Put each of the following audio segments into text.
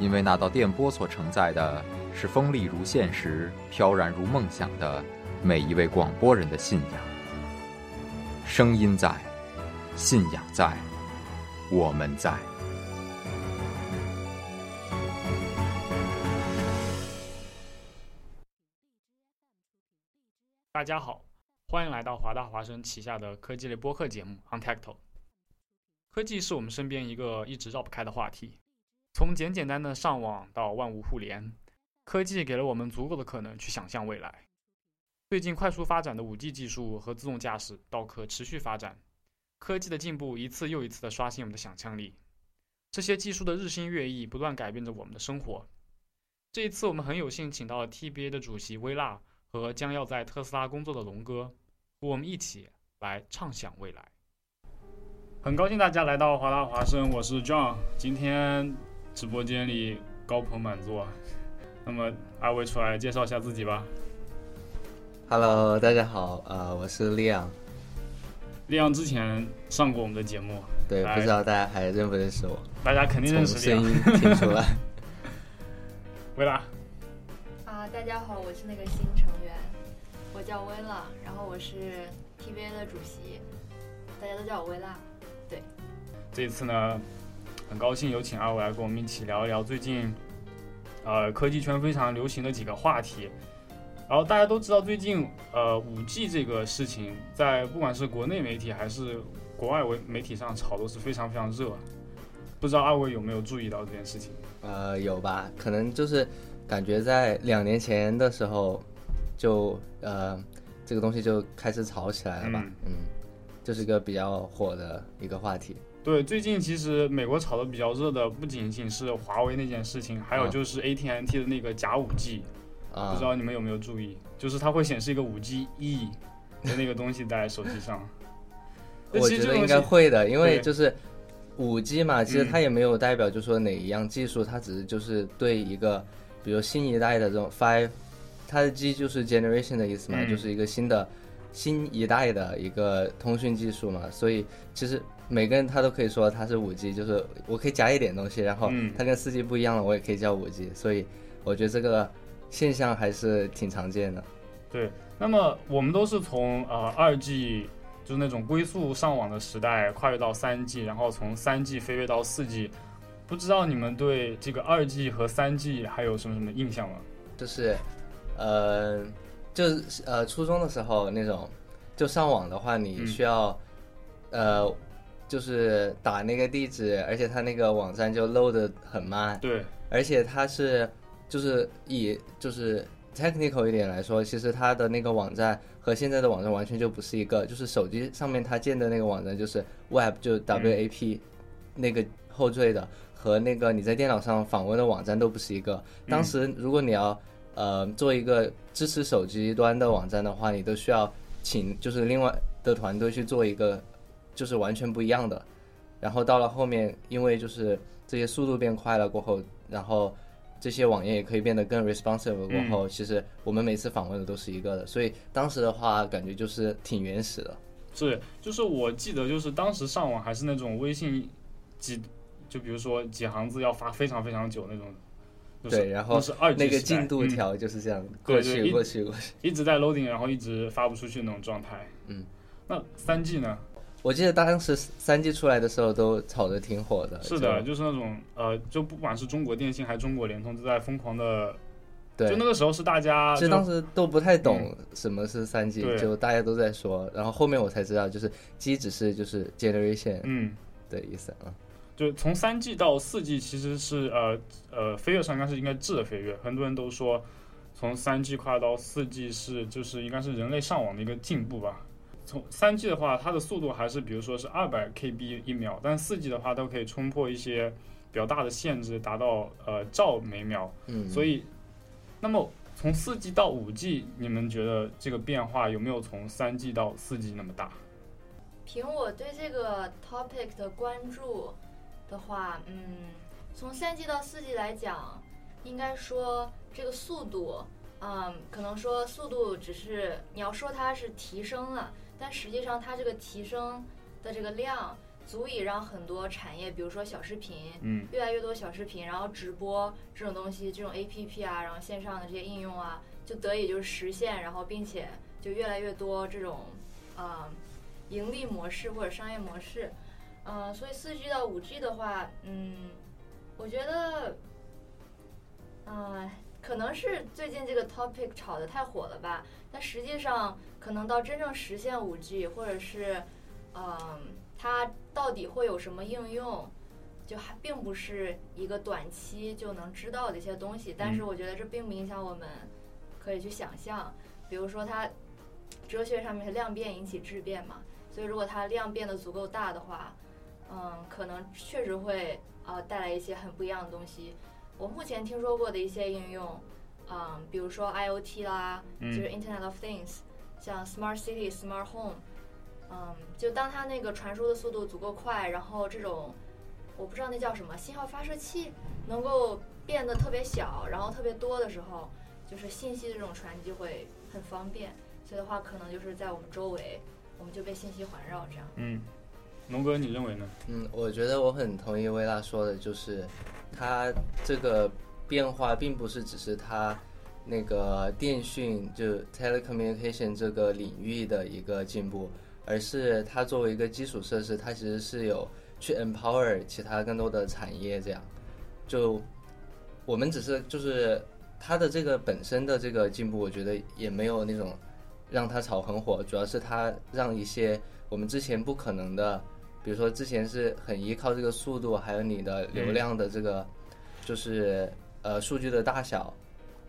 因为那道电波所承载的是锋利如现实、飘然如梦想的每一位广播人的信仰。声音在，信仰在，我们在。大家好，欢迎来到华大华生旗下的科技类播客节目《Untacto》。科技是我们身边一个一直绕不开的话题。从简简单的上网到万物互联，科技给了我们足够的可能去想象未来。最近快速发展的 5G 技术和自动驾驶到可持续发展，科技的进步一次又一次的刷新我们的想象力。这些技术的日新月异，不断改变着我们的生活。这一次我们很有幸请到了 TBA 的主席薇娜和将要在特斯拉工作的龙哥，和我们一起来畅想未来。很高兴大家来到华大华生，我是 John，今天。直播间里高朋满座，那么二位出来介绍一下自己吧。Hello，大家好，呃，我是利昂。利昂之前上过我们的节目，对，不知道大家还认不认识我？大家肯定认识。声音听出来。薇拉。啊，大家好，我是那个新成员，我叫薇拉，然后我是 TVA 的主席，大家都叫我薇拉。对。这次呢？很高兴有请二位来跟我们一起聊一聊最近，呃，科技圈非常流行的几个话题。然后大家都知道，最近呃，五 G 这个事情，在不管是国内媒体还是国外媒媒体上炒都是非常非常热。不知道二位有没有注意到这件事情？呃，有吧？可能就是感觉在两年前的时候，就呃，这个东西就开始炒起来了吧？嗯，就是一个比较火的一个话题。对，最近其实美国炒的比较热的不仅仅是华为那件事情，还有就是 AT&T 的那个假五 G，不知道你们有没有注意，就是它会显示一个五 G E 的那个东西在手机上。我觉得应该会的，因为就是五 G 嘛，其实它也没有代表就说哪一样技术，它只是就是对一个，比如新一代的这种 Five，它的 G 就是 Generation 的意思嘛，就是一个新的新一代的一个通讯技术嘛，所以其实。每个人他都可以说他是五 G，就是我可以加一点东西，然后它跟四 G 不一样了，我也可以叫五 G，所以我觉得这个现象还是挺常见的。对，那么我们都是从呃二 G，就是那种龟速上网的时代，跨越到三 G，然后从三 G 飞跃到四 G，不知道你们对这个二 G 和三 G 还有什么什么印象吗？就是，呃，就是呃初中的时候那种，就上网的话，你需要，呃。就是打那个地址，而且它那个网站就 load 的很慢。对，而且它是就是以就是 technical 一点来说，其实它的那个网站和现在的网站完全就不是一个。就是手机上面它建的那个网站就是 web 就 WAP 那个后缀的，和那个你在电脑上访问的网站都不是一个。当时如果你要呃做一个支持手机端的网站的话，你都需要请就是另外的团队去做一个。就是完全不一样的，然后到了后面，因为就是这些速度变快了过后，然后这些网页也可以变得更 responsive 过后，其实我们每次访问的都是一个的，所以当时的话感觉就是挺原始的。是，就是我记得就是当时上网还是那种微信几，就比如说几行字要发非常非常久那种。对，然后是二那个进度条就是这样过去过去过去，一直在 loading，然后一直发不出去那种状态。嗯，那三 G 呢？我记得当时三 G 出来的时候都炒得挺火的。是的，就就是那种呃，就不管是中国电信还是中国联通，都在疯狂的，对，就那个时候是大家其实当时都不太懂什么是三 G，、对就大家都在说，然后后面我才知道，就是 G 只是就是 generation 嗯。的意思啊。就从三 G 到四 G 其实是呃呃飞跃上应该是应该质的飞跃，很多人都说从三 G 跨到四 G 是就是应该是人类上网的一个进步吧。从三 G 的话，它的速度还是比如说是二百 KB 一秒，但四 G 的话都可以冲破一些比较大的限制，达到呃兆每秒。嗯，所以，那么从四 G 到五 G，你们觉得这个变化有没有从三 G 到四 G 那么大？凭我对这个 topic 的关注的话，嗯，从三 G 到四 G 来讲，应该说这个速度，嗯，可能说速度只是你要说它是提升了，但实际上它这个提升的这个量，足以让很多产业，比如说小视频，嗯。越来越多小视频，然后直播这种东西，这种 A P P 啊，然后线上的这些应用啊，就得以就是实现，然后并且就越来越多这种，呃，盈利模式或者商业模式，嗯，所以四 G 到五 G 的话，嗯，我觉得，呃，可能是最近这个 topic 炒得太火了吧，但实际上可能到真正实现五 G 或者是，嗯、它到底会有什么应用？就还并不是一个短期就能知道的一些东西，但是嗯我觉得这并不影响我们可以去想象，比如说它哲学上面是量变引起质变嘛，所以如果它量变得足够大的话，嗯，可能确实会呃带来一些很不一样的东西。我目前听说过的一些应用，嗯，比如说 IoT 啦，就嗯是 Internet of Things，像 Smart City、Smart Home，嗯，就当它那个传输的速度足够快，然后这种我不知道那叫什么信号发射器能够变得特别小，然后特别多的时候，就是信息的这种传递会很方便。所以的话，可能就是在我们周围，我们就被信息环绕这样。嗯，龙哥，你认为呢？嗯，我觉得我很同意薇拉说的，就是它这个变化并不是只是它那个电讯就 telecommunication 这个领域的一个进步，而是它作为一个基础设施，它其实是有去 empower 其他更多的产业这样。就我们只是就是它的这个本身的这个进步，我觉得也没有那种让它炒很火，主要是它让一些我们之前不可能的。比如说之前是很依靠这个速度，还有你的流量的这个，就是呃数据的大小，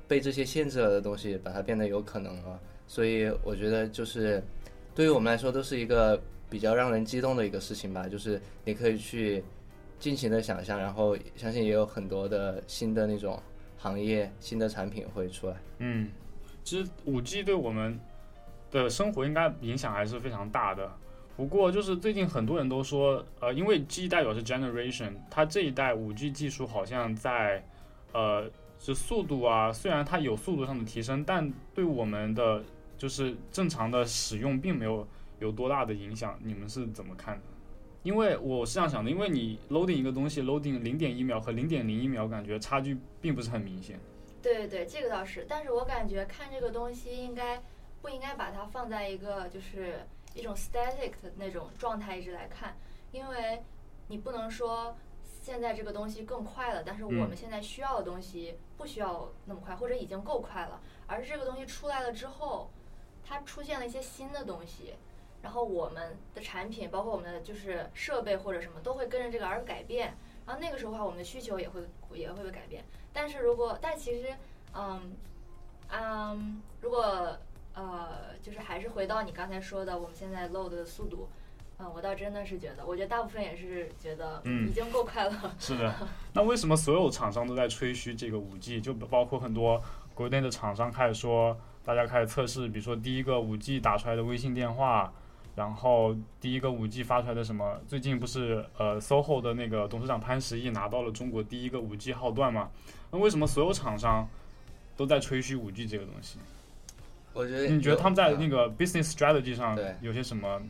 被这些限制了的东西，把它变得有可能了。所以我觉得就是对于我们来说都是一个比较让人激动的一个事情吧，就是你可以去尽情的想象，然后相信也有很多的新的那种行业、新的产品会出来。嗯，其实五 G 对我们的生活应该影响还是非常大的。不过就是最近很多人都说，呃，因为 G 代表是 generation，它这一代五 G 技术好像在，呃，就速度啊，虽然它有速度上的提升，但对我们的就是正常的使用并没有有多大的影响。你们是怎么看的？因为我是这样想的，因为你 loading 一个东西 loading 零点一秒和零点零一秒，感觉差距并不是很明显。对对对，这个倒是，但是我感觉看这个东西应该不应该把它放在一个就是一种 static 的那种状态一直来看，因为你不能说现在这个东西更快了，但是我们嗯现在需要的东西不需要那么快，或者已经够快了，而是这个东西出来了之后，它出现了一些新的东西。然后我们的产品，包括我们的就是设备或者什么，都会跟着这个而改变。然后那个时候的话，我们的需求也会也会被改变。但是如果，但其实，嗯，嗯，如果呃，就是还是回到你刚才说的，我们现在 load 的速度，嗯，我倒真的是觉得，我觉得大部分也是觉得嗯已经够快了。是的，那为什么所有厂商都在吹嘘这个五 G？就包括很多国内的厂商开始说，大家开始测试，比如说第一个五 G 打出来的微信电话，然后第一个五 G 发出来的什么？最近不是呃 SOHO 的那个董事长潘石屹拿到了中国第一个五 G 号段嘛？那为什么所有厂商都在吹嘘五 G 这个东西？我觉得你觉得他们在嗯。那个 business strategy 上对。有些什么？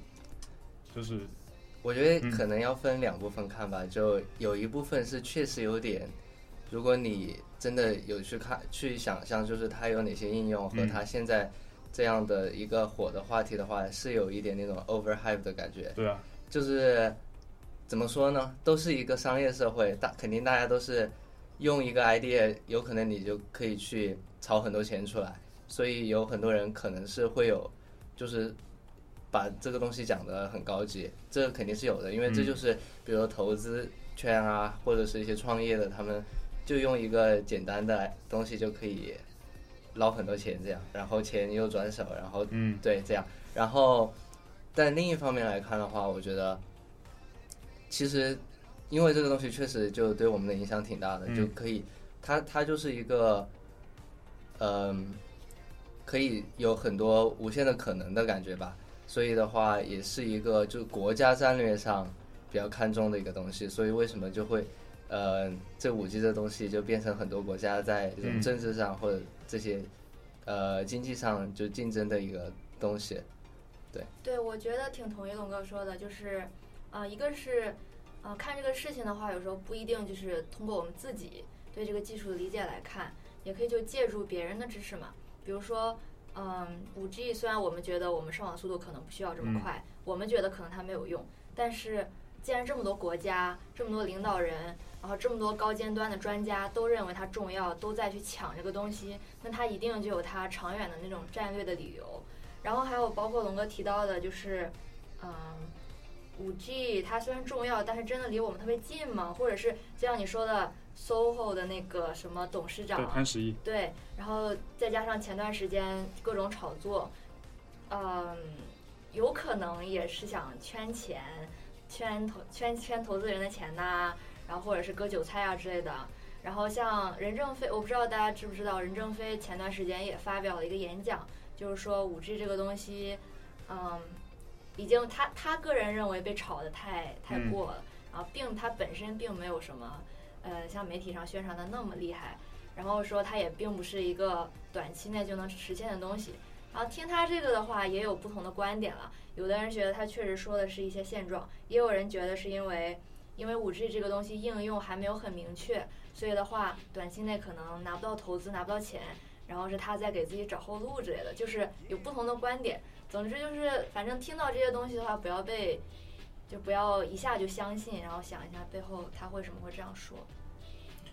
就是我觉得嗯。可能要分两部分看吧，就有一部分是确实有点，如果你真的有去看去想象，就是它有哪些应用和嗯。它现在这样的一个火的话题的话，是有一点那种 overhype 的感觉。对啊，就是怎么说呢，都是一个商业社会，大肯定大家都是用一个 idea，有可能你就可以去炒很多钱出来，所以有很多人可能是会有，就是把这个东西讲得很高级，这肯定是有的，因为这就是比如说投资圈啊，或者是一些创业的，他们就用一个简单的东西就可以捞很多钱，这样，然后钱又转手，然后嗯。对这样，然后但另一方面来看的话，我觉得其实因为这个东西确实就对我们的影响挺大的，嗯。就可以它它就是一个嗯、可以有很多无限的可能的感觉吧。所以的话，也是一个就国家战略上比较看重的一个东西。所以为什么就会呃，这五 G 这东西就变成很多国家在这种嗯政治上或者这些呃经济上就竞争的一个东西。对，我觉得挺同意龙哥说的，就是，呃，一个是，呃，看这个事情的话，有时候不一定就是通过我们自己对这个技术的理解来看，也可以就借助别人的知识嘛。比如说，嗯，五 G 虽然我们觉得我们上网速度可能不需要这么嗯快，我们觉得可能它没有用，但是既然这么多国家、这么多领导人，然后这么多高尖端的专家都认为它重要，都在去抢这个东西，那它一定就有它长远的那种战略的理由。然后还有包括龙哥提到的，就是，嗯，五 G 它虽然重要，但是真的离我们特别近吗？或者是就像你说的，SOHO 的那个什么董事对，长，潘石屹，对，然后再加上前段时间各种炒作，嗯，有可能也是想圈钱，圈投圈圈投资人的钱呐、然后或者是割韭菜啊之类的。然后像任正非，我不知道大家知不知道，任正非前段时间也发表了一个演讲，就是说五 G 这个东西，嗯，已经他他个人认为被炒得太太嗯过了，然后并他本身并没有什么，呃，像媒体上宣传的那么厉害。然后说他也并不是一个短期内就能实现的东西。然后听他这个的话，也有不同的观点了。有的人觉得他确实说的是一些现状，也有人觉得是因为因为五 G 这个东西应用还没有很明确，所以的话短期内可能拿不到投资，拿不到钱，然后是他在给自己找后路之类的，就是有不同的观点。总之就是，反正听到这些东西的话，不要被就不要一下就相信，然后想一下背后他为什么会这样说。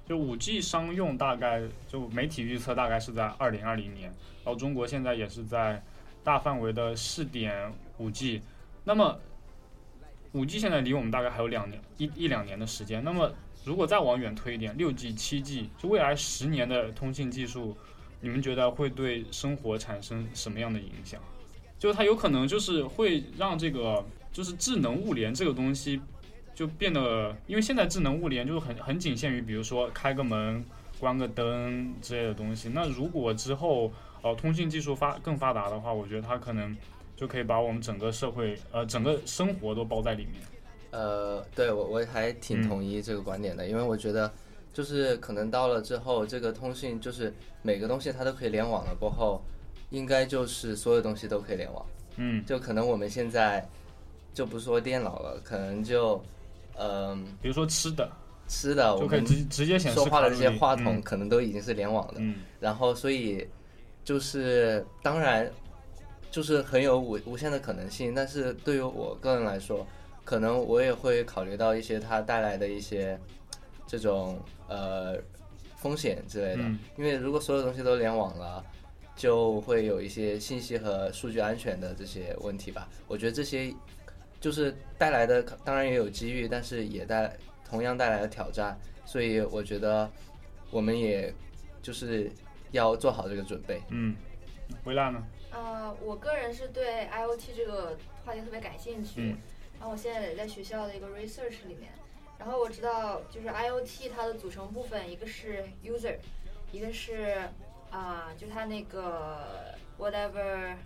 就五 G 商用大概就媒体预测大概是在二零二零年，然后中国现在也是在大范围的试点五 G。那么五 G 现在离我们大概还有两年一一两年的时间。那么如果再往远推一点，六 G、七 G，就未来十年的通信技术，你们觉得会对生活产生什么样的影响？就它有可能就是会让这个就是智能物联这个东西就变得，因为现在智能物联就是很很仅限于，比如说开个门、关个灯之类的东西。那如果之后呃通信技术发更发达的话，我觉得它可能就可以把我们整个社会呃整个生活都包在里面。呃，对我我还挺嗯同意这个观点的，因为我觉得就是可能到了之后，这个通信就是每个东西它都可以联网了过后，应该就是所有东西都可以联网。嗯，就可能我们现在就不说电脑了，可能就嗯、比如说吃的吃的我们就可以直直接显示说话的这些话筒嗯可能都已经是联网的。嗯然后所以就是当然就是很有无无限的可能性，但是对于我个人来说，可能我也会考虑到一些它带来的一些这种呃风险之类的，嗯因为如果所有东西都联网了。就会有一些信息和数据安全的这些问题吧。我觉得这些就是带来的，当然也有机遇，但是也带同样带来了挑战。所以我觉得我们也就是要做好这个准备。嗯，维拉呢？呃，我个人是对 IoT 这个话题特别感兴趣，嗯然后我现在也在学校的一个 research 里面，然后我知道就是 IoT 它的组成部分，一个是 user，一个是啊、就它那个 whatever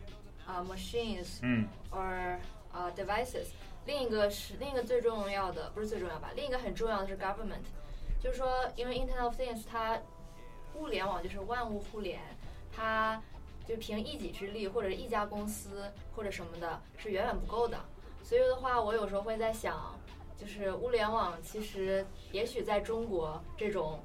啊、machines 嗯。or 啊、devices，另一个是另一个最重要的不是最重要吧，另一个很重要的是 government，就是说因为 Internet of Things 它物联网就是万物互联，它就凭一己之力或者一家公司或者什么的是远远不够的。所以的话，我有时候会在想，就是物联网其实也许在中国这种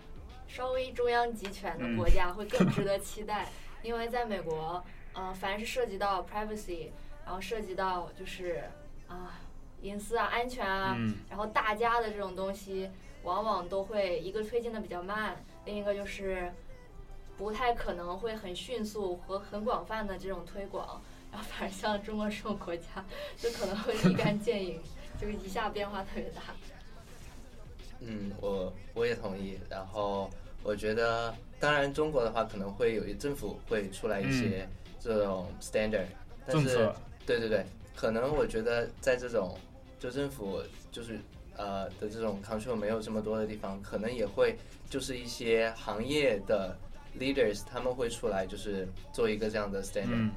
稍微中央集权的国家会更值得期待，因为在美国，嗯、凡是涉及到 privacy，然后涉及到就是啊。隐私啊、安全啊，嗯然后大家的这种东西，往往都会一个推进的比较慢，另一个就是不太可能会很迅速和很广泛的这种推广。然后反而像中国这种国家，就可能会立竿见影，就一下变化特别大。嗯，我我也同意。然后我觉得，当然中国的话可能会有一政府会出来一些这种 standard，、但是对对对，可能我觉得在这种就政府就是呃的这种 control 没有这么多的地方，可能也会就是一些行业的 leaders 他们会出来就是做一个这样的 standard，、嗯。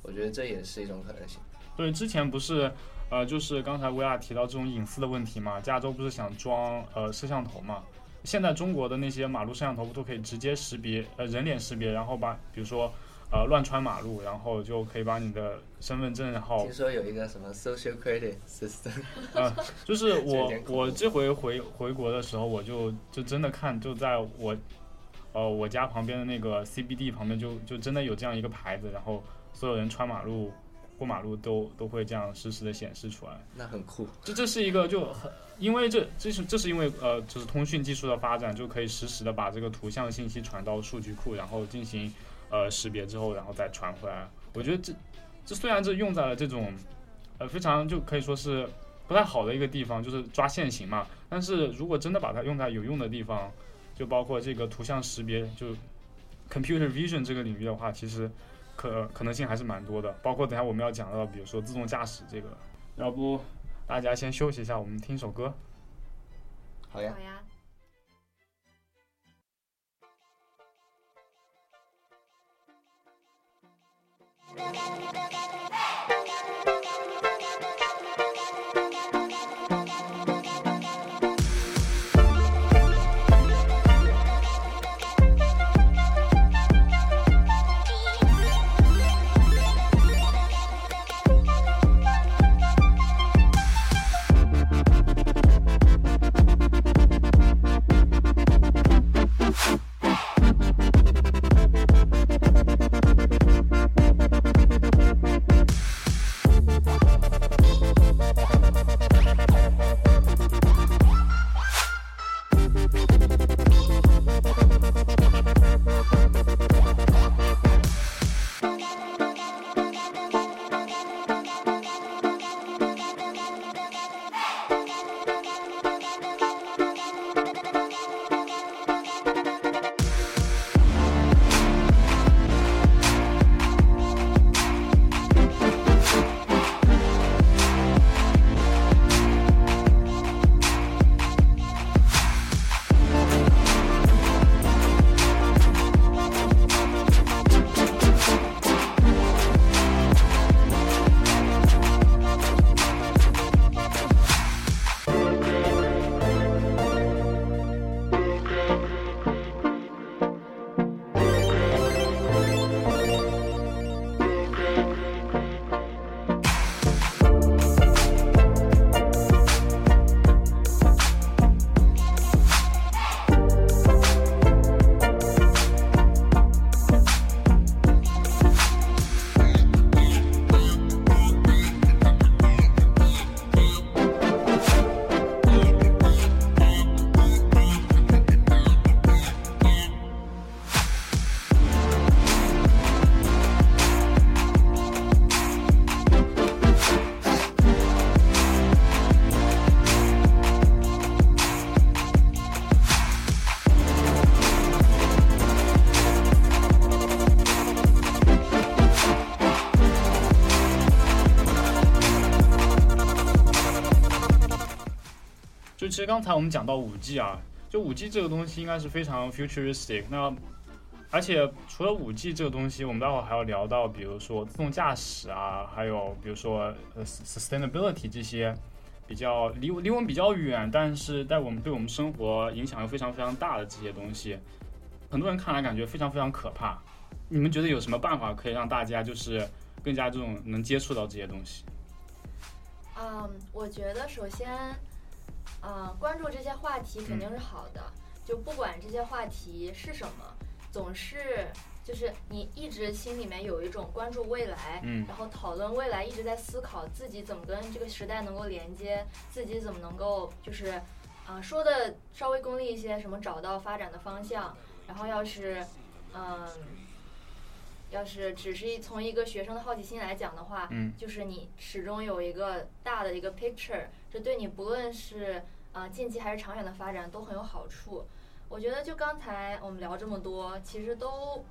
我觉得这也是一种可能性。对，之前不是，呃，就是刚才薇娅提到这种隐私的问题嘛，加州不是想装呃摄像头嘛？现在中国的那些马路摄像头不都可以直接识别，呃，人脸识别，然后把比如说呃乱穿马路，然后就可以把你的身份证号听说有一个什么 social credit system，呃，就是我我这回回回国的时候，我就就真的看就在我呃我家旁边的那个 CBD 旁边就就真的有这样一个牌子，然后所有人穿马路过马路都都会这样实时的显示出来。那很酷。这这是一个就很，因为这这是这是因为呃，就是通讯技术的发展，就可以实时的把这个图像信息传到数据库，然后进行呃识别之后，然后再传回来。我觉得这这虽然这用在了这种呃非常就可以说是不太好的一个地方，就是抓现行嘛，但是如果真的把它用在有用的地方，就包括这个图像识别，就 computer vision 这个领域的话，其实可可能性还是蛮多的。包括等下我们要讲到，比如说自动驾驶这个，要不大家先休息一下，我们听首歌。好呀好。呀。其实刚才我们讲到五 G 啊，就五 G 这个东西应该是非常 futuristic。那而且除了五 G 这个东西，我们待会儿还要聊到，比如说自动驾驶啊，还有比如说呃 sustainability 这些比较离离我们比较远，但是在我们对我们生活影响又非常非常大的这些东西，很多人看来感觉非常非常可怕。你们觉得有什么办法可以让大家就是更加这种能接触到这些东西？嗯，我觉得首先，嗯，关注这些话题肯定是好的，就不管这些话题是什么，总是就是你一直心里面有一种关注未来，嗯。然后讨论未来，一直在思考自己怎么跟这个时代能够连接，自己怎么能够就是，啊、说的稍微功利一些，什么找到发展的方向，然后要是，嗯，要是只是一从一个学生的好奇心来讲的话，嗯就是你始终有一个大的一个 picture，这对你不论是啊、近期还是长远的发展都很有好处。我觉得就刚才我们聊这么多，其实都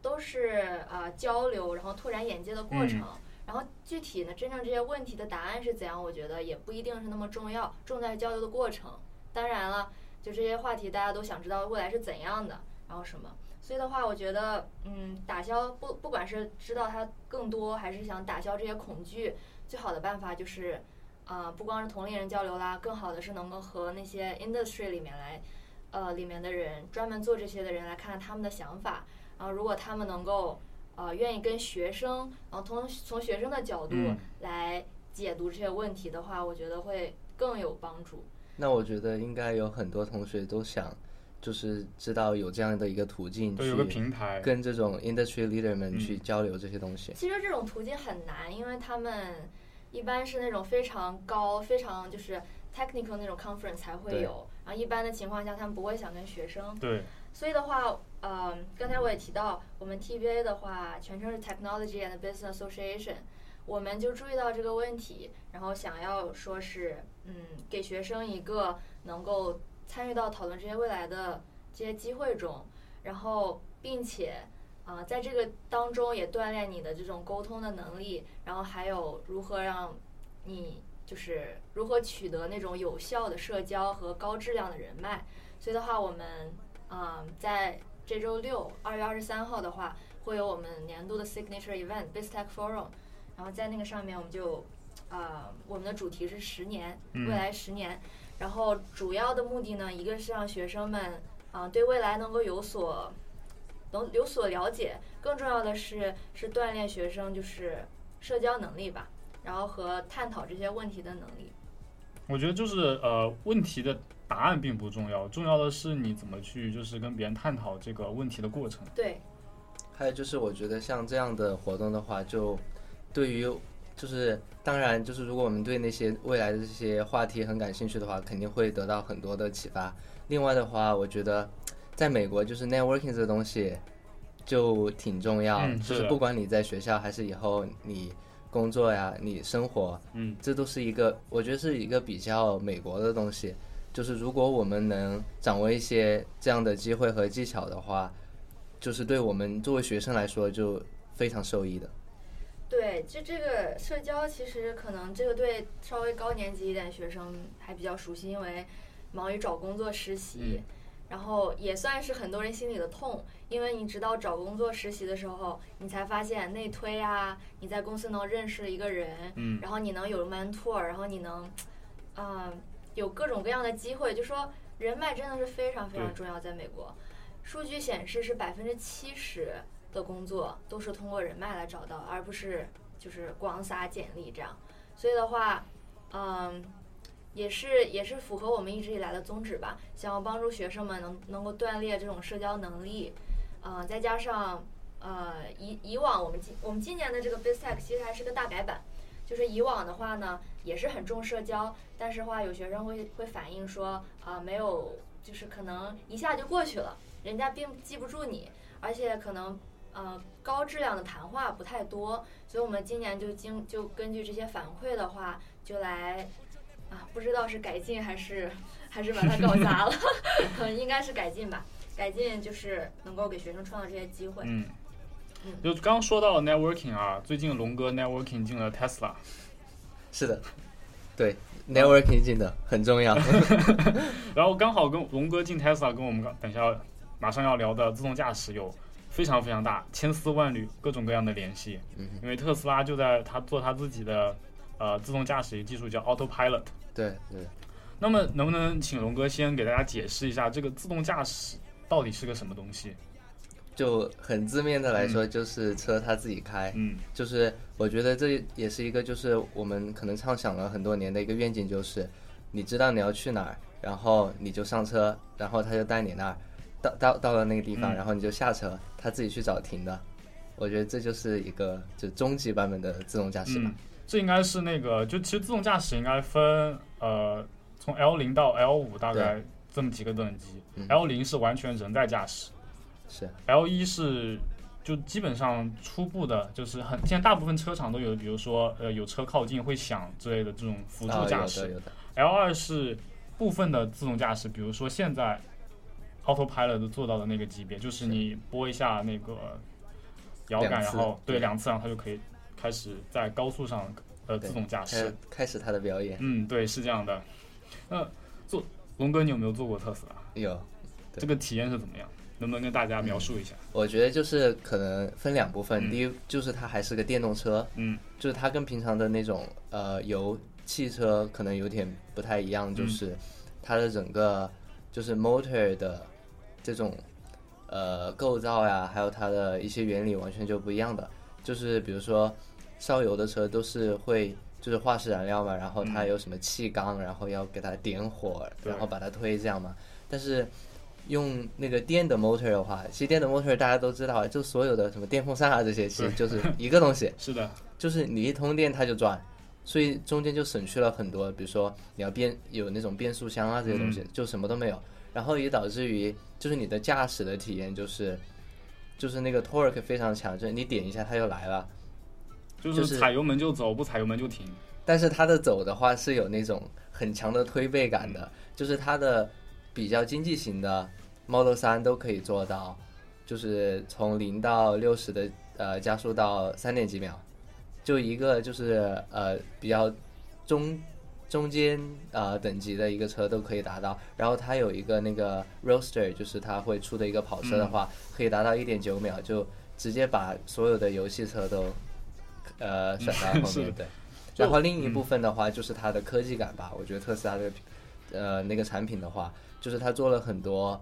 都是啊、交流，然后拓展眼界的过程。然后具体呢，真正这些问题的答案是怎样，我觉得也不一定是那么重要，重在交流的过程。当然了，就这些话题大家都想知道未来是怎样的，然后什么。所以的话，我觉得，嗯，打消不不管是知道它更多，还是想打消这些恐惧，最好的办法就是，啊、不光是同龄人交流啦，更好的是能够和那些 industry 里面来，呃，里面的人专门做这些的人来看看他们的想法。然后，如果他们能够，呃，愿意跟学生，然后从从学生的角度嗯来解读这些问题的话，我觉得会更有帮助。那我觉得应该有很多同学都想，就是知道有这样的一个途径都有个去平台，跟这种 industry leader 们嗯去交流这些东西。其实这种途径很难，因为他们一般是那种非常高、非常就是 technical 那种 conference 才会有，然后一般的情况下他们不会想跟学生。对，所以的话，呃，刚才我也提到，我们 TBA 的话全称是 Technology and Business Association，我们就注意到这个问题，然后想要说是，嗯，给学生一个能够参与到讨论这些未来的这些机会中，然后并且啊、在这个当中也锻炼你的这种沟通的能力，然后还有如何让你就是如何取得那种有效的社交和高质量的人脉。所以的话，我们啊、在这周六二月二十三号的话，会有我们年度的 signature event BizTech Forum，然后在那个上面我们就啊、我们的主题是十年，嗯未来十年。然后主要的目的呢，一个是让学生们啊、对未来能够有所能有所了解，更重要的是是锻炼学生就是社交能力吧，然后和探讨这些问题的能力。我觉得就是呃，问题的答案并不重要，重要的是你怎么去就是跟别人探讨这个问题的过程。对，还有就是，我觉得像这样的活动的话，就对于就是当然就是如果我们对那些未来的这些话题很感兴趣的话，肯定会得到很多的启发。另外的话，我觉得在美国就是 networking 这个东西就挺重要，就是是不管你在学校还是以后你工作呀、你生活，嗯，这都是一个我觉得是一个比较美国的东西。就是如果我们能掌握一些这样的机会和技巧的话，就是对我们作为学生来说就非常受益的。对，就这个社交，其实可能这个对稍微高年级一点学生还比较熟悉，因为忙于找工作、实习，然后也算是很多人心里的痛，因为你直到找工作、实习的时候，你才发现内推啊，你在公司能认识一个人，嗯。然后你能有 mentor，然后你能，嗯、有各种各样的机会，就说人脉真的是非常非常重要，在美国，数据显示是百分之七十的工作都是通过人脉来找到，而不是就是光撒简历这样。所以的话，嗯，也是也是符合我们一直以来的宗旨吧，想要帮助学生们能能够锻炼这种社交能力，呃，再加上呃以以往我们今我们今年的这个 BizTech 其实还是个大改版，就是以往的话呢也是很重社交，但是话有学生会会反映说啊、没有就是可能一下就过去了，人家并记不住你，而且可能呃高质量的谈话不太多，所以我们今年就经就根据这些反馈的话，就来啊不知道是改进还是还是把它搞砸了，应该是改进吧。改进就是能够给学生创造这些机会。嗯嗯，就刚刚说到 networking 啊，最近龙哥 networking 进了 Tesla，是的，对，networking 进的很重要。然后刚好跟龙哥进 Tesla，跟我们刚等一下马上要聊的自动驾驶有非常非常大、千丝万缕、各种各样的联系。嗯因为特斯拉就在他做他自己的呃自动驾驶技术叫 Autopilot。对对，那么能不能请龙哥先给大家解释一下这个自动驾驶到底是个什么东西？就很字面的来说，就是车它自己开。嗯就是我觉得这也是一个，就是我们可能畅想了很多年的一个愿景，就是你知道你要去哪儿，然后你就上车，然后他就带你那儿。到到到了那个地方，嗯然后你就下车，他自己去找停的。我觉得这就是一个就终极版本的自动驾驶吧嗯。，这应该是那个，就其实自动驾驶应该分呃从 L 零到 L 五大概这么几个等级。嗯 L 零是完全人在驾驶是，，L 一是就基本上初步的，就是很现在大部分车厂都有，比如说呃有车靠近会响之类的这种辅啊，助驾驶。，L 二是部分的自动驾驶，比如说现在 Autopilot 都做到的那个级别，就是你拨一下那个摇杆，然后对对两次，然后它就可以开始在高速上呃自动驾驶。开始它的表演。嗯，对，是这样的。那做龙哥，你有没有做过特斯拉？有，这个体验是怎么样？能不能跟大家描述一下？我觉得就是可能分两部分，嗯第一就是它还是个电动车，嗯就是它跟平常的那种呃油汽车可能有点不太一样，嗯就是它的整个就是 motor 的这种呃构造呀，还有它的一些原理完全就不一样的。就是比如说烧油的车都是会就是化石燃料嘛，然后它嗯有什么气缸，然后要给它点火，然后把它推这样嘛。但是用那个电的 motor 的话，其实电的 motor 大家都知道，就所有的什么电风扇啊这些，其实就是一个东西。是的，就是你一通电它就转，所以中间就省去了很多，比如说你要变有那种变速箱啊这些东西，嗯就什么都没有，然后也导致于就是你的驾驶的体验就是就是那个 torque 非常强，就是你点一下它就来了，就就是是踩油门就走，不踩油门就停。但是它的走的话是有那种很强的推背感的，就是它的比较经济型的 Model 3都可以做到，就是从零到六十的呃加速到三点几秒，就一个就是呃比较中中间呃等级的一个车都可以达到。然后它有一个那个 Roadster，就是它会出的一个跑车的话，可以达到一点九秒，就直接把所有的游戏车都呃甩到后面。对。然后另一部嗯分的话，就是它的科技感吧。我觉得特斯拉的呃那个产品的话，就是它做了很多，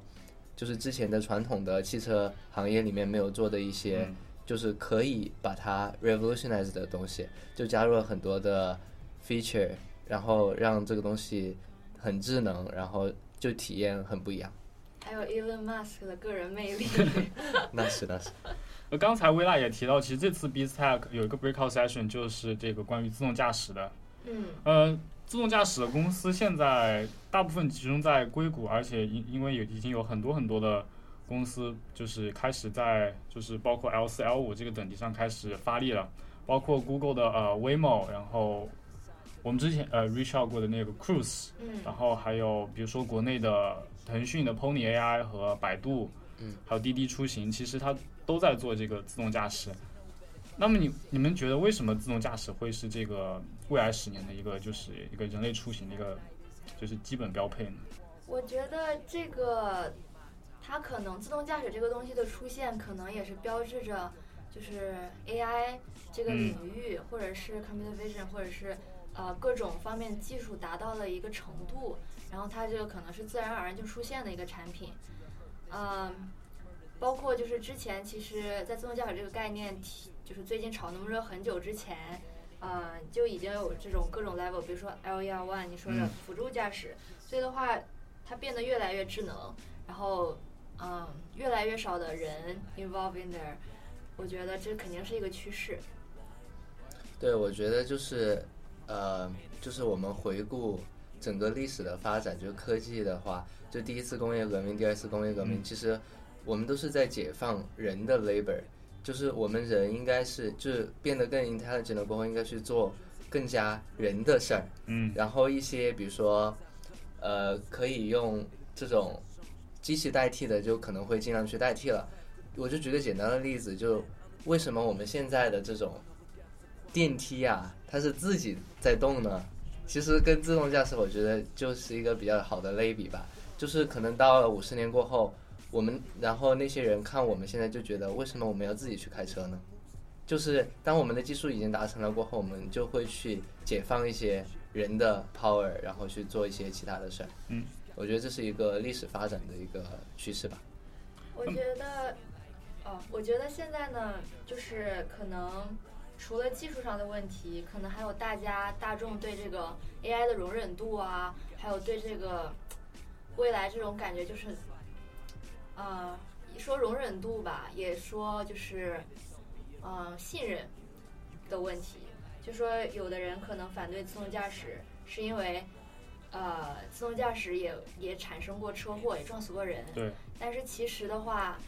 就是之前的传统的汽车行业里面没有做的一些，嗯就是可以把它 revolutionize 的东西，就加入了很多的 feature，然后让这个东西很智能，然后就体验很不一样。还有 Elon Musk 的个人魅力。那 是那是，呃，刚才薇娜也提到，其实这次 b Tech 有一个 breakout session，就是这个关于自动驾驶的。嗯，呃，自动驾驶的公司现在大部分集中在硅谷，而且因因为有已经有很多很多的公司就是开始在就是包括 L 四 L 五这个等级上开始发力了，包括 Google 的呃 Waymo，然后我们之前呃 reach out 过的那个 Cruise，嗯然后还有比如说国内的腾讯的 Pony AI 和百度，嗯，还有滴滴出行，其实它都在做这个自动驾驶。那么你你们觉得为什么自动驾驶会是这个未来十年的一个就是一个人类出行的一个就是基本标配呢？我觉得这个它可能自动驾驶这个东西的出现，可能也是标志着就是 AI 这个领域，或者是 computer vision，或者是呃各种方面技术达到了一个程度，然后它这个可能是自然而然就出现的一个产品。嗯，包括就是之前其实，在自动驾驶这个概念提，就是最近炒那么热很久之前，呃，就已经有这种各种 level，比如说 L 1 L one 你说的嗯辅助驾驶，所以的话，它变得越来越智能，然后嗯，越来越少的人 involved in there，我觉得这肯定是一个趋势。对，我觉得就是，呃，就是我们回顾整个历史的发展，就科技的话，就第一次工业革命、第二次工业革命，嗯。其实我们都是在解放人的 labor，就是我们人应该是就是变得更 intelligent 了过后，应该去做更加人的事儿，嗯。然后一些比如说，呃，可以用这种机器代替的，就可能会尽量去代替了。我就举个简单的例子，就为什么我们现在的这种电梯啊，它是自己在动呢？其实跟自动驾驶，我觉得就是一个比较好的类比吧。就是可能到了五十年过后，我们然后那些人看我们现在就觉得，为什么我们要自己去开车呢？就是当我们的技术已经达成了过后，我们就会去解放一些人的 power，然后去做一些其他的事儿。嗯，我觉得这是一个历史发展的一个趋势吧。我觉得，哦，我觉得现在呢，就是可能除了技术上的问题，可能还有大家大众对这个 AI 的容忍度啊，还有对这个未来这种感觉，就是呃，说容忍度吧，也说就是，呃，信任的问题。就说有的人可能反对自动驾驶，是因为，呃，自动驾驶也也产生过车祸，也撞死过人。对。但是其实的话，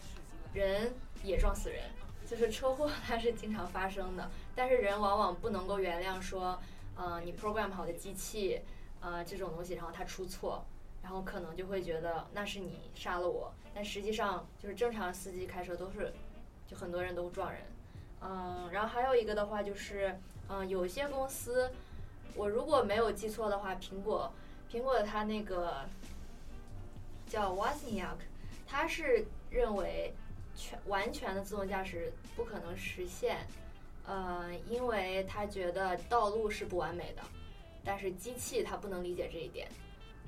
人也撞死人，就是车祸它是经常发生的，但是人往往不能够原谅说，呃，你 program 好的机器，呃，这种东西，然后它出错，然后可能就会觉得那是你杀了我，但实际上就是正常司机开车都是，就很多人都撞人，嗯，然后还有一个的话就是，嗯，有些公司，我如果没有记错的话，苹果，苹果它那个叫 Wozniak，他是认为全完全的自动驾驶不可能实现，呃，因为他觉得道路是不完美的，但是机器它不能理解这一点，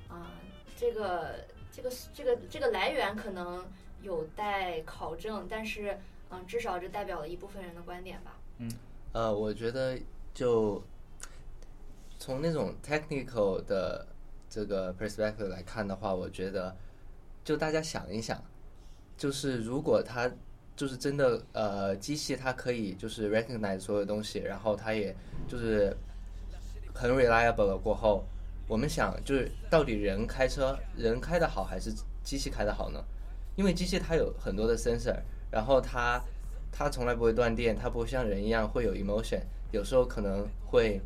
啊、这个这个这个这个来源可能有待考证，但是嗯、至少这代表了一部分人的观点吧。嗯。呃，我觉得就从那种 technical 的这个 perspective 来看的话，我觉得就大家想一想，就是如果它就是真的呃机器它可以就是 recognize 所有东西，然后它也就是很 reliable 了过后，我们想就是到底人开车人开的好还是机器开的好呢？因为机器它有很多的 sensor，然后它它从来不会断电，它不会像人一样会有 emotion，有时候可能会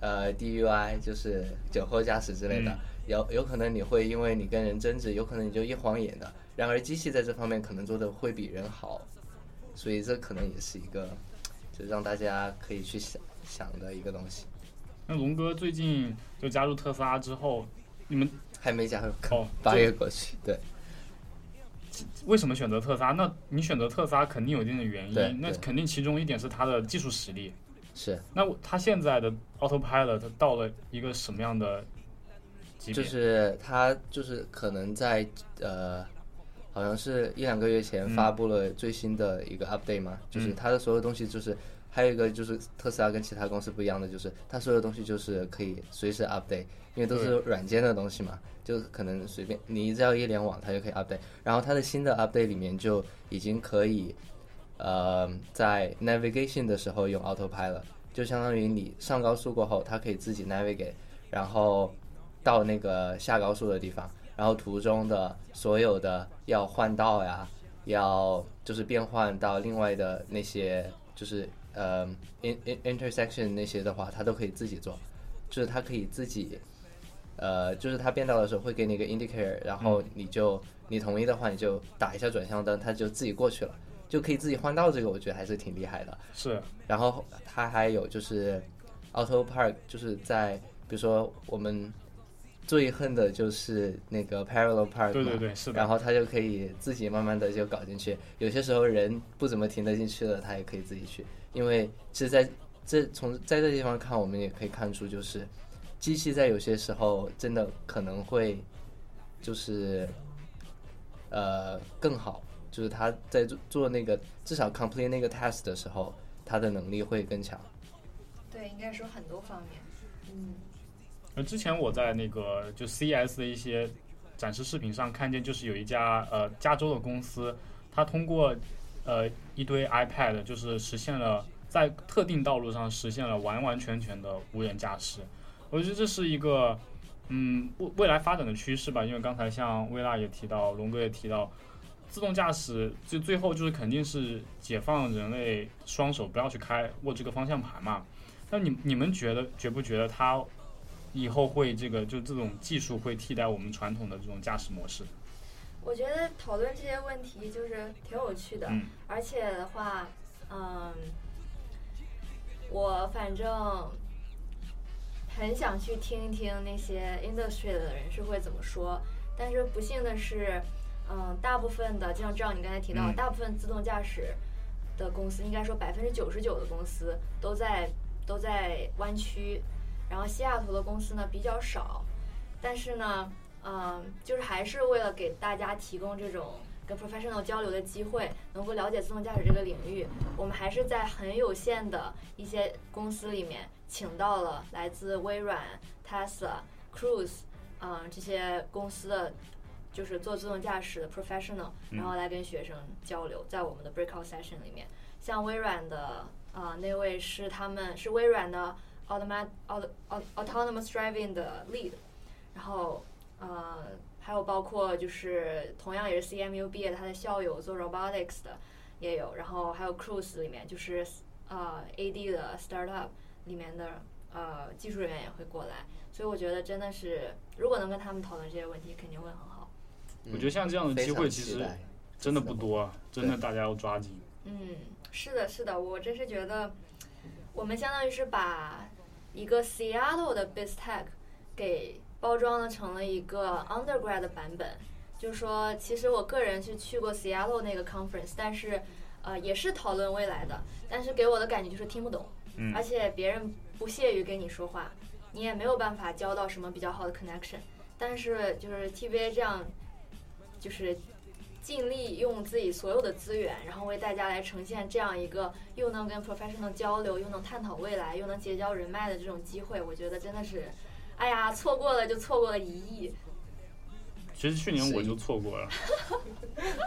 呃 DUI 就是酒后驾驶之类的，嗯有有可能你会因为你跟人争执，有可能你就一晃眼的。然而机器在这方面可能做的会比人好，所以这可能也是一个就让大家可以去想想的一个东西。那龙哥最近就加入特斯拉之后，你们还没加入，哦八月过去，对。为什么选择特斯拉？那你选择特斯拉肯定有一定的原因，那肯定其中一点是它的技术实力。是，那我它现在的 Autopilot 到了一个什么样的？就是它就是可能在呃，好像是一两个月前嗯发布了最新的一个 update 嘛，就是嗯它的所有东西就是还有一个就是特斯拉跟其他公司不一样的，就是它所有东西就是可以随时 update，因为都是软件的东西嘛，就可能随便你只要一联网它就可以 update，然后它的新的 update 里面就已经可以呃在 navigation 的时候用 autopilot，就相当于你上高速过后，它可以自己 navigate，然后到那个下高速的地方，然后途中的所有的要换道呀，要就是变换到另外的那些就是呃 in in intersection 那些的话，它都可以自己做，就是它可以自己。呃，就是它变道的时候会给你一个 indicator，然后你就你同意的话，你就打一下转向灯，它就自己过去了，就可以自己换道。这个我觉得还是挺厉害的。是然后它还有就是 Auto Park，就是在比如说我们最恨的就是那个 Parallel Park，对嘛对对是的然后他就可以自己慢慢的就搞进去。有些时候人不怎么停得进去了，他也可以自己去。因为其实在这从在这地方看，我们也可以看出，就是机器在有些时候真的可能会就是呃更好，就是他在做做那个至少 complete 那个 test 的时候，他的能力会更强。对，应该说很多方面。嗯，之前我在那个就 CES 的一些展示视频上看见，就是有一家呃加州的公司，它通过呃一堆 iPad，就是实现了在特定道路上实现了完完全全的无人驾驶。我觉得这是一个嗯未未来发展的趋势吧，因为刚才像薇拉也提到，龙哥也提到。自动驾驶就最后就是肯定是解放人类双手不要去开握这个方向盘嘛。那你你们觉得觉不觉得它以后会这个就这种技术会替代我们传统的这种驾驶模式？我觉得讨论这些问题就是挺有趣的，嗯而且的话，嗯，我反正很想去听一听那些 industry 的人是会怎么说，但是不幸的是，嗯，大部分的就像这样你刚才提到，嗯大部分自动驾驶的公司，应该说百分之九十九的公司都在都在湾区，然后西雅图的公司呢比较少，但是呢，嗯，就是还是为了给大家提供这种跟 professional 交流的机会，能够了解自动驾驶这个领域，我们还是在很有限的一些公司里面请到了来自微软、Tesla、Cruise，嗯，这些公司的就是做自动驾驶的 professional，然后来跟学生交流，在我们的 breakout session 里面，像微软的啊、那位是他们是微软的 automat auto auto- autonomous driving 的 lead，然后呃还有包括就是同样也是 CMU 毕业的他的校友做 robotics 的也有，然后还有 Cruise 里面就是呃 AD 的 startup 里面的呃技术人员也会过来，所以我觉得真的是如果能跟他们讨论这些问题，肯定会很好。我觉得像这样的机会其实真的不多啊，真的大家要抓紧。嗯，是的，是的，我真是觉得我们相当于是把一个 Seattle 的 BizTech 给包装了成了一个 undergrad 的版本。就是说，其实我个人是去过 Seattle 那个 conference，但是呃也是讨论未来的，但是给我的感觉就是听不懂，嗯而且别人不屑于跟你说话，你也没有办法交到什么比较好的 connection。但是就是 TVA 这样，就是尽力用自己所有的资源，然后为大家来呈现这样一个又能跟 professional 交流，又能探讨未来，又能结交人脉的这种机会，我觉得真的是，哎呀，错过了就错过了一亿。其实去年我就错过了，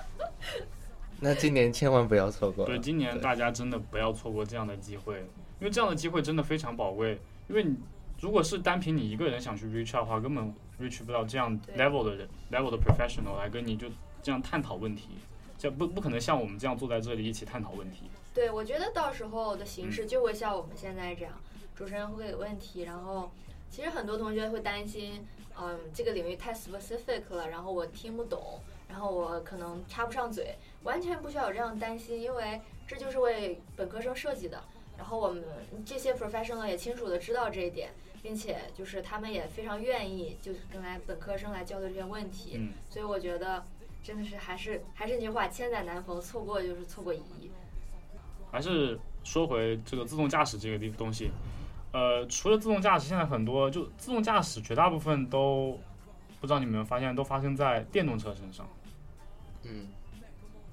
那今年千万不要错过。对，今年大家真的不要错过这样的机会，因为这样的机会真的非常宝贵。因为你如果是单凭你一个人想去 reach 的话，根本 reach 不到这样 level 的人，level 的 professional 来跟你就这样探讨问题，就不不可能像我们这样坐在这里一起探讨问题。对，我觉得到时候的形式就会像我们现在这样，主持人会给问题，然后其实很多同学会担心，嗯，这个领域太 specific 了，然后我听不懂，然后我可能插不上嘴，完全不需要有这样担心，因为这就是为本科生设计的。然后我们这些 professional 也清楚的知道这一点，并且就是他们也非常愿意就是跟来本科生来交流这些问题，嗯，所以我觉得真的是还是还是那句话，千载难逢，错过就是错过一亿。还是说回这个自动驾驶这个地东西，呃，除了自动驾驶，现在很多就自动驾驶绝大部分都不知道你们有没有发现，都发生在电动车身上。嗯，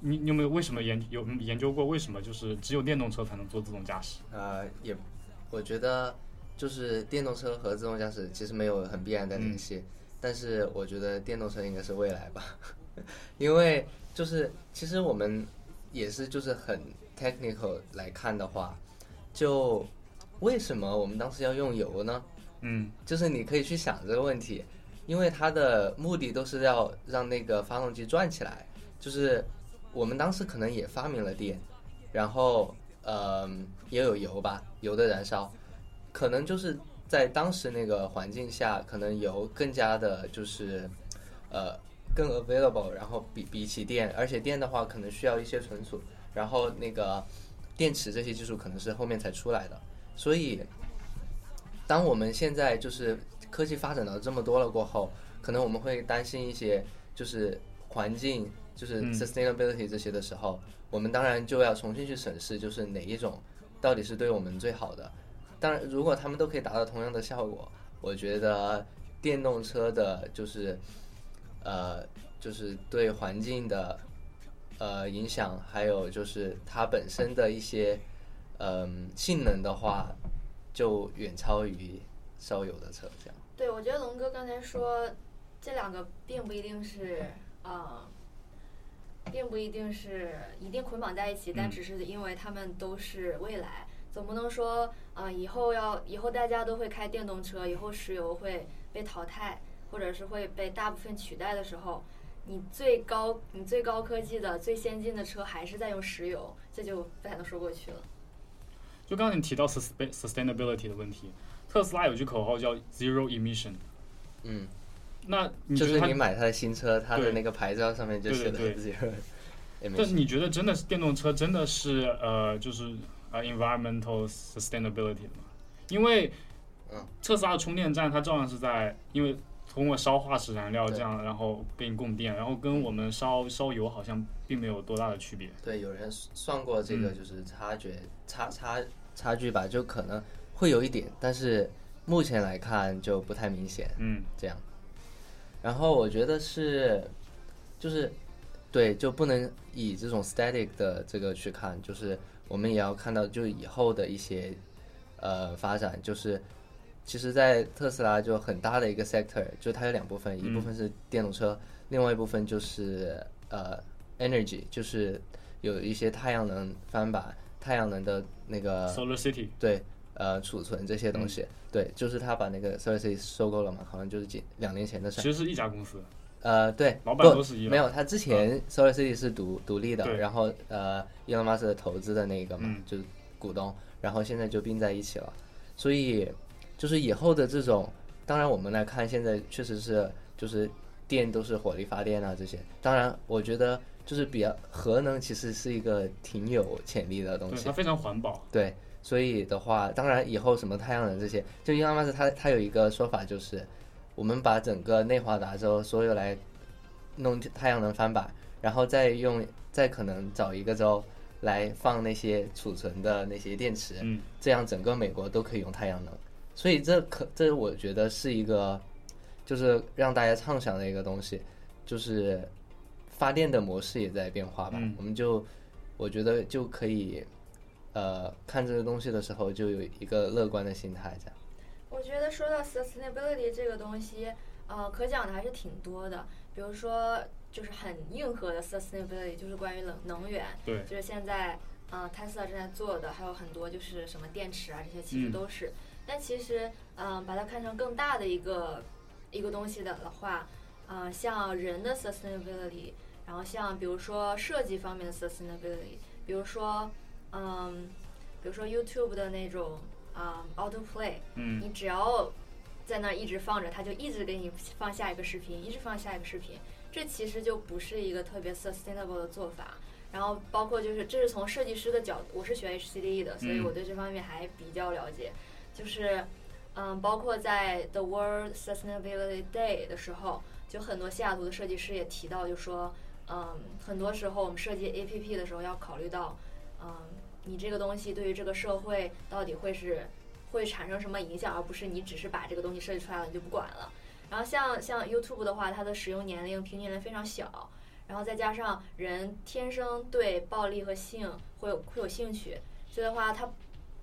你你有没有为什么研有研究过为什么就是只有电动车才能做自动驾驶？呃，也，我觉得就是电动车和自动驾驶其实没有很必然的联系，但是我觉得电动车应该是未来吧，因为就是其实我们也是就是很 technical 来看的话，就为什么我们当时要用油呢？嗯就是你可以去想这个问题，因为它的目的都是要让那个发动机转起来。就是我们当时可能也发明了电，然后呃也有油吧，油的燃烧，可能就是在当时那个环境下，可能油更加的就是呃更 available，然后比比起电，而且电的话可能需要一些存储，然后那个电池这些技术可能是后面才出来的，所以。当我们现在就是科技发展到这么多了过后，可能我们会担心一些就是环境，就是嗯 sustainability 这些的时候，我们当然就要重新去审视，就是哪一种到底是对我们最好的。当然，如果他们都可以达到同样的效果，我觉得电动车的就是呃，就是对环境的呃影响，还有就是它本身的一些嗯、性能的话，就远超于烧油的车这样。对，我觉得龙哥刚才说这两个并不一定是呃，并不一定是一定捆绑在一起，但嗯只是因为他们都是未来，总不能说呃以后要以后大家都会开电动车，以后石油会被淘汰，或者是会被大部分取代的时候。你最高、你最高科技的、最先进的车还是在用石油，这就不太能说过去了。就刚才你提到 sustain sustainability 的问题，特斯拉有句口号叫 zero emission。嗯，那你就觉得它是你买它的新车，它的那个牌照上面就写的对 zero 但 emission。你觉得真的是电动车真的是呃就是呃 environmental sustainability 的吗？因为嗯特斯拉的充电站它照样是在因为通过烧化石燃料这样，然后给你供电，然后跟我们烧烧油好像并没有多大的区别。对，有人算过这个嗯就是差距差差差距吧，就可能会有一点，但是目前来看就不太明显。嗯这样。然后我觉得是，就是对，就不能以这种 static 的这个去看，就是我们也要看到，就以后的一些呃发展，就是其实，在特斯拉就很大的一个 sector，就它有两部分，一部分是电动车，另外一部分就是呃 energy，就是有一些太阳能翻板、太阳能的那个 Solar City，对，呃，储存这些东西，对，就是他把那个 Solar City 收购了嘛，好像就是几两年前的事儿。其实是一家公司。呃，对，老板不都是一样没有，他之前 Solar City 是独独立的，然后呃，Elon Musk 投资的那个嘛，嗯。就是股东，然后现在就并在一起了，所以就是以后的这种，当然我们来看，现在确实是就是电都是火力发电啊这些，当然我觉得就是比较核能其实是一个挺有潜力的东对，西它，非常环保。对，所以的话，当然以后什么太阳能这些，就伊朗马斯他他有一个说法，就是我们把整个内华达州所有来弄太阳能翻板，然后再用再可能找一个州来放那些储存的那些电池，嗯，这样整个美国都可以用太阳能。所以这可这我觉得是一个就是让大家畅想的一个东西，就是发电的模式也在变化吧。嗯我们就我觉得就可以呃看这个东西的时候就有一个乐观的心态，这样。我觉得说到 sustainability 这个东西，呃，可讲的还是挺多的。比如说，就是很硬核的 sustainability，就是关于冷能源，对就是现在，呃，Tesla 正在做的，还有很多就是什么电池啊，这些其实嗯都是。但其实，嗯、把它看成更大的一个一个东西的的话，呃，像人的 sustainability，然后像比如说设计方面的 sustainability，比如说，嗯，比如说 YouTube 的那种啊、auto play，嗯你只要在那儿一直放着，它就一直给你放下一个视频，一直放下一个视频。这其实就不是一个特别 sustainable 的做法。然后包括就是这是从设计师的角度，我是学 HCDE 的，所以嗯我对这方面还比较了解。就是嗯，包括在 The World Sustainability Day 的时候，就很多西雅图的设计师也提到，就说嗯，很多时候我们设计 APP 的时候要考虑到，嗯，你这个东西对于这个社会到底会是会产生什么影响，而不是你只是把这个东西设计出来了你就不管了。然后像像 YouTube 的话，它的使用年龄平均年龄非常小，然后再加上人天生对暴力和性会有会有兴趣，所以的话它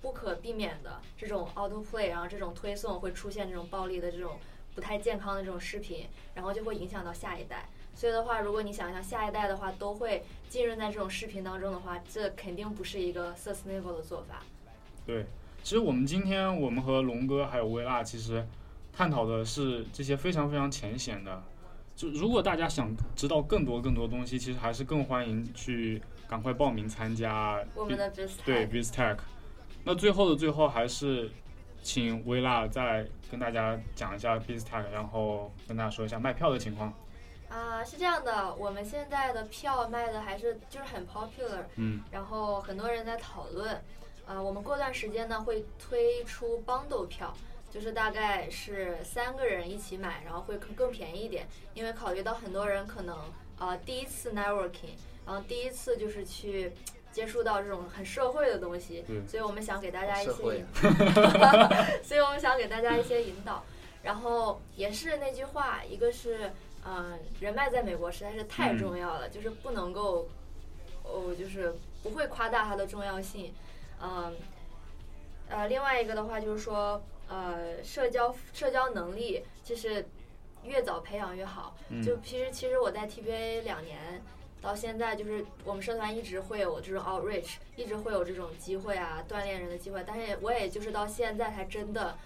不可避免的这种 auto play，然后这种推送会出现这种暴力的这种不太健康的这种视频，然后就会影响到下一代。所以的话，如果你想象下一代的话都会浸润在这种视频当中的话，这肯定不是一个 sustainable 的做法。对，其实我们今天我们和龙哥还有薇娜其实探讨的是这些非常非常浅显的。就如果大家想知道更多更多东西，其实还是更欢迎去赶快报名参加我们的 i s 对 BizTech。那最后的最后，还是请薇娜再跟大家讲一下 BizTech，然后跟大家说一下卖票的情况。啊，是这样的，我们现在的票卖的还是就是很 popular，嗯然后很多人在讨论。啊，我们过段时间呢会推出 bundle 票，就是大概是三个人一起买，然后会更更便宜一点。因为考虑到很多人可能啊第一次 networking，然后第一次就是去接触到这种很社会的东西对，所以我们想给大家一些引，所以我们想给大家一些引导。然后也是那句话，一个是嗯、人脉在美国实在是太嗯重要了，就是不能够哦，就是不会夸大它的重要性。嗯，呃，另外一个的话就是说，呃，社交社交能力就是越早培养越好。嗯就其实其实我在 TBA 两年到现在，就是我们社团一直会有这种 outreach，一直会有这种机会啊，锻炼人的机会。但是我也就是到现在才真的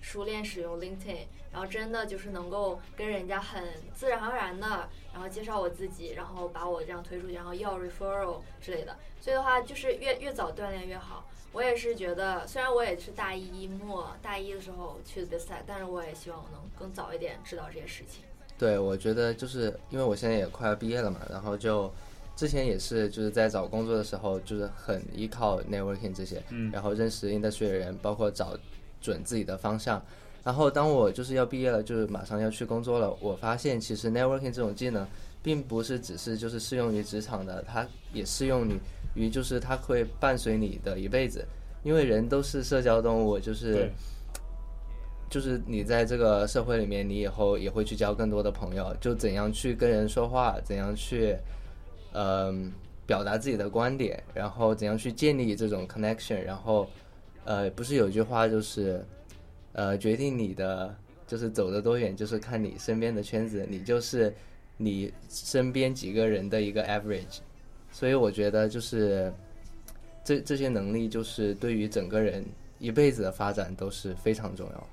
熟练使用 LinkedIn，然后真的就是能够跟人家很自然而然的，然后介绍我自己，然后把我这样推出去，然后要 referral 之类的。所以的话，就是越越早锻炼越好。我也是觉得，虽然我也是大一末大一的时候去的比赛，但是我也希望我能更早一点知道这些事情。对，我觉得就是因为我现在也快要毕业了嘛，然后就之前也是就是在找工作的时候，就是很依靠 networking 这些，嗯然后认识 industry 的人，包括找准自己的方向。然后当我就是要毕业了，就是马上要去工作了，我发现其实 networking 这种技能，并不是只是就是适用于职场的，它也适用于于就是它会伴随你的一辈子，因为人都是社交动物，就是对。就是你在这个社会里面，你以后也会去交更多的朋友，就怎样去跟人说话，怎样去，嗯、表达自己的观点，然后怎样去建立这种 connection，然后，呃，不是有句话就是，呃，决定你的就是走得多远，就是看你身边的圈子，你就是你身边几个人的一个 average。所以我觉得就是这这些能力，就是对于整个人一辈子的发展都是非常重要。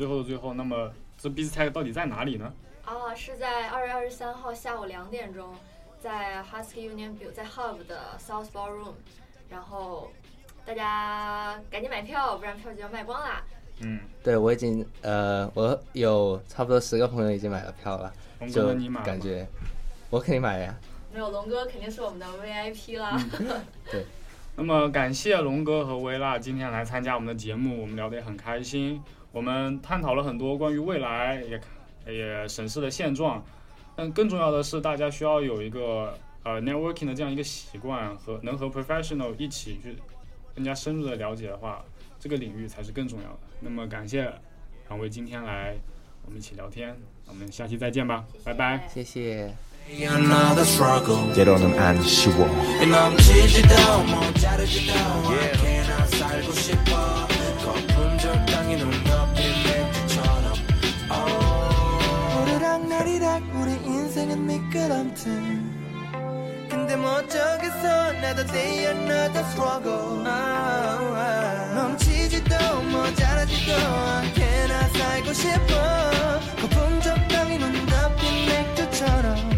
对，最后的最后，那么这 b i z t e c 到底在哪里呢？啊，是在二月二十三号下午两点钟，在 Husky Union View 在 Hub 的 South Ballroom，然后大家赶紧买票，不然票就要卖光啦。嗯，对我已经呃，我有差不多十个朋友已经买了票了，龙哥你买感觉我肯定买了呀。没有龙哥肯定是我们的 VIP 啦。对那么感谢龙哥和薇拉今天来参加我们的节目，我们聊得也很开心。我们探讨了很多关于未来，也看也审视了现状。但更重要的是，大家需要有一个呃 networking 的这样一个习惯，和能和 professional 一起去更加深入的了解的话，这个领域才是更重要的。那么感谢两位今天来我们一起聊天，我们下期再见吧，拜拜。谢谢。 Another struggle Get on them and 쉬워. And 넘치지도 못 자르지도 않게나 살고 싶어 거품 적당히 눈 인생은 미끄럼틀. 근데 뭐 저기서 나도 day another struggle. 넘치지도 모자라지도 않게 나 살고 싶어? 거품 적당히 눈 덮인 맥주처럼.